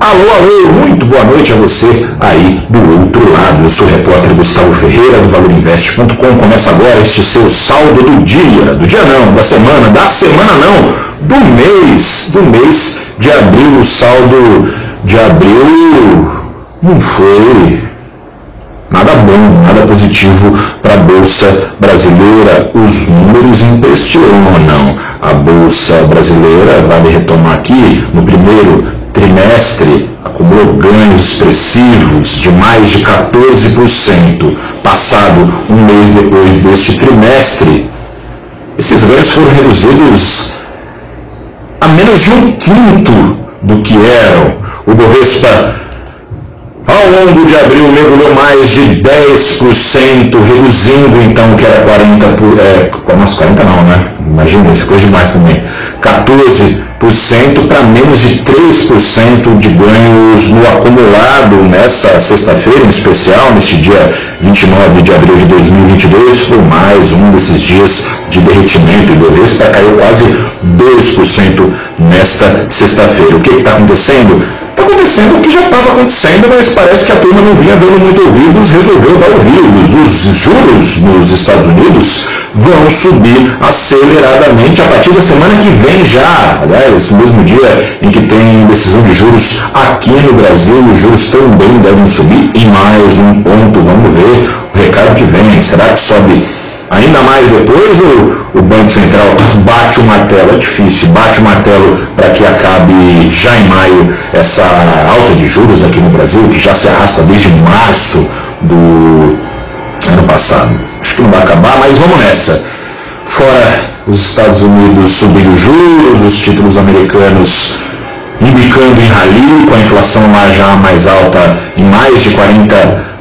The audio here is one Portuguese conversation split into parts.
Alô, alô, muito boa noite a você aí do outro lado. Eu sou o repórter Gustavo Ferreira do ValorInvest.com. Começa agora este seu saldo do dia, do dia não, da semana, da semana não, do mês, do mês de abril. O saldo de abril não foi nada bom, nada positivo para a Bolsa Brasileira. Os números impressionam. A Bolsa Brasileira, vale retomar aqui, no primeiro trimestre acumulou ganhos expressivos de mais de 14%. Passado um mês depois deste trimestre, esses ganhos foram reduzidos a menos de um quinto do que eram. O Bovespa, ao longo de abril, mergulhou mais de 10%, reduzindo então o que era 40%, por, é, nossa, 40 não, né? Imagina, isso coisa demais também. 14% para menos de 3% de ganhos no acumulado nessa sexta-feira, em especial, neste dia 29 de abril de 2022, foi mais um desses dias de derretimento e do Ibovespa caiu quase 2% nesta sexta-feira. O que está acontecendo? Está acontecendo o que já estava acontecendo, mas parece que a turma não vinha dando muito ouvidos, resolveu dar ouvidos. Os juros nos Estados Unidos vão subir aceleradamente a partir da semana que vem já. Esse mesmo dia em que tem decisão de juros aqui no Brasil, os juros também devem subir em mais um ponto. Vamos ver o recado que vem. Será que sobe ainda mais depois o, o Banco Central bate o martelo? É difícil, bate o martelo para que acabe já em maio essa alta de juros aqui no Brasil, que já se arrasta desde março do ano passado. Acho que não vai acabar, mas vamos nessa. Fora os Estados Unidos subindo juros, os títulos americanos indicando em rally, com a inflação lá já mais alta em mais de 40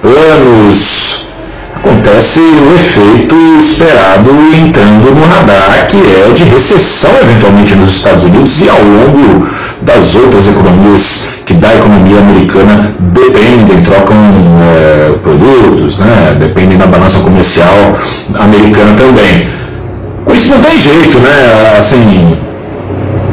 anos, acontece o efeito esperado entrando no radar, que é de recessão eventualmente nos Estados Unidos e ao longo das outras economias que da economia americana dependem, trocam é, produtos, né? dependem da balança comercial americana também. Isso não tem jeito, né? Assim,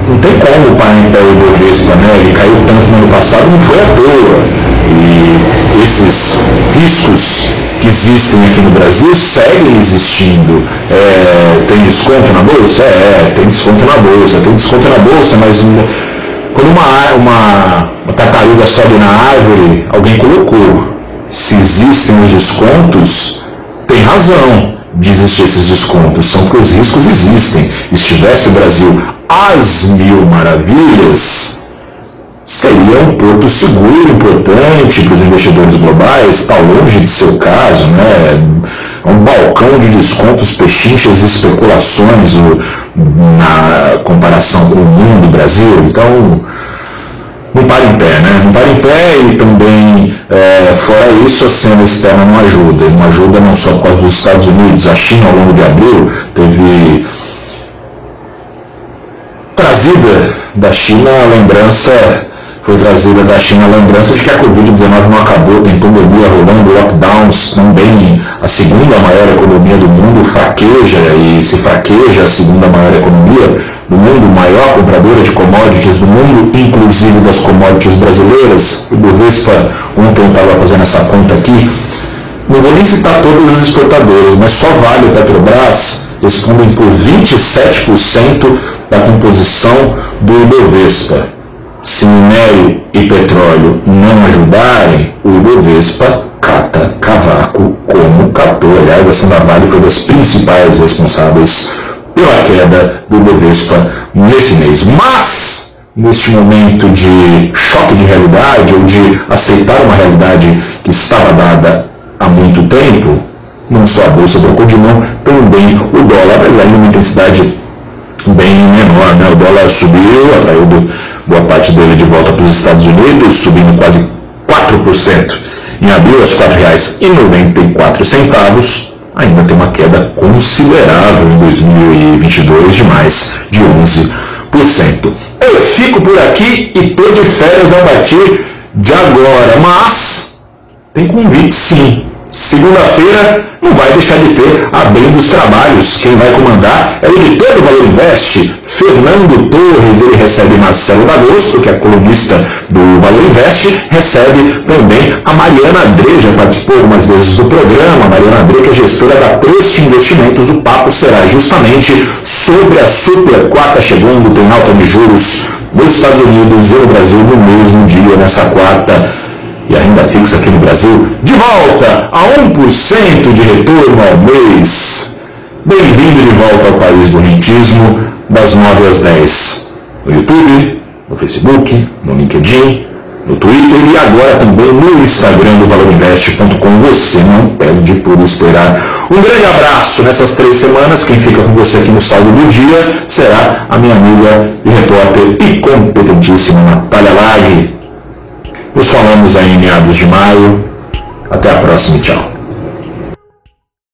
não tem como parar em pé o Ibovespa, né? Ele caiu tanto no ano passado, não foi à toa. E esses riscos que existem aqui no Brasil seguem existindo. É, tem desconto na bolsa? É, tem desconto na bolsa, tem desconto na bolsa, mas quando uma, uma, uma tartaruga sobe na árvore, alguém colocou. Se existem os descontos, tem razão de existir esses descontos, são porque os riscos existem. Estivesse o Brasil às mil maravilhas, seria um porto seguro, importante para os investidores globais, está longe de ser o caso, né? É um balcão de descontos, pechinchas e especulações na comparação com o mundo, Brasil, então não para em pé, né? Não para em pé cena externa não ajuda. Não ajuda não só por causa dos Estados Unidos, a China ao longo de abril teve trazida da China a lembrança foi trazida da China a lembrança de que a Covid-19 não acabou, tem pandemia rolando, lockdowns, também a segunda maior economia do mundo fraqueja, e se fraqueja a segunda maior economia do mundo, maior compradora de commodities do mundo, inclusive das commodities brasileiras. O Bovespa, ontem estava fazendo essa conta aqui, não vou nem citar todas as exportadoras, mas só Vale e Petrobras respondem por 27% da composição do Ibovespa. Se minério e petróleo não ajudarem, o Ibovespa cata cavaco como catou. Aliás, a Santa Vale foi das principais responsáveis pela queda do Ibovespa nesse mês. Mas, neste momento de choque de realidade ou de aceitar uma realidade que estava dada há muito tempo, não só a Bolsa trocou de mão, também o dólar, apesar de uma intensidade bem menor. Né? O dólar subiu, atraiu boa parte dele de volta para os Estados Unidos, subindo quase 4% em abril aos R$ 4,94, ainda tem uma queda considerável em 2022 de mais de 11%. Eu fico por aqui e estou de férias a partir de agora, mas tem convite sim. Segunda-feira não vai deixar de ter a Bem dos Trabalhos. Quem vai comandar é o editor do Valor Invest, Fernando Torres. Ele recebe Marcelo Dagosto, que é colunista do Valor Invest, recebe também a Mariana André, já participou algumas vezes do programa, a Mariana André, que é gestora da Preste Investimentos. O papo será justamente sobre a super quarta chegando, tem alta de juros nos Estados Unidos e no Brasil no mesmo dia, nessa quarta e a renda fixa aqui no Brasil de volta a 1% de retorno ao mês. Bem-vindo de volta ao país do rentismo, das 9 às 10, no YouTube, no Facebook, no LinkedIn, no Twitter e agora também no Instagram do valorinvest.com. Você não perde por esperar. Um grande abraço nessas três semanas. Quem fica com você aqui no saldo do dia será a minha amiga e repórter e competentíssima Natália Lag. Nos falamos aí em meados de maio. Até a próxima tchau.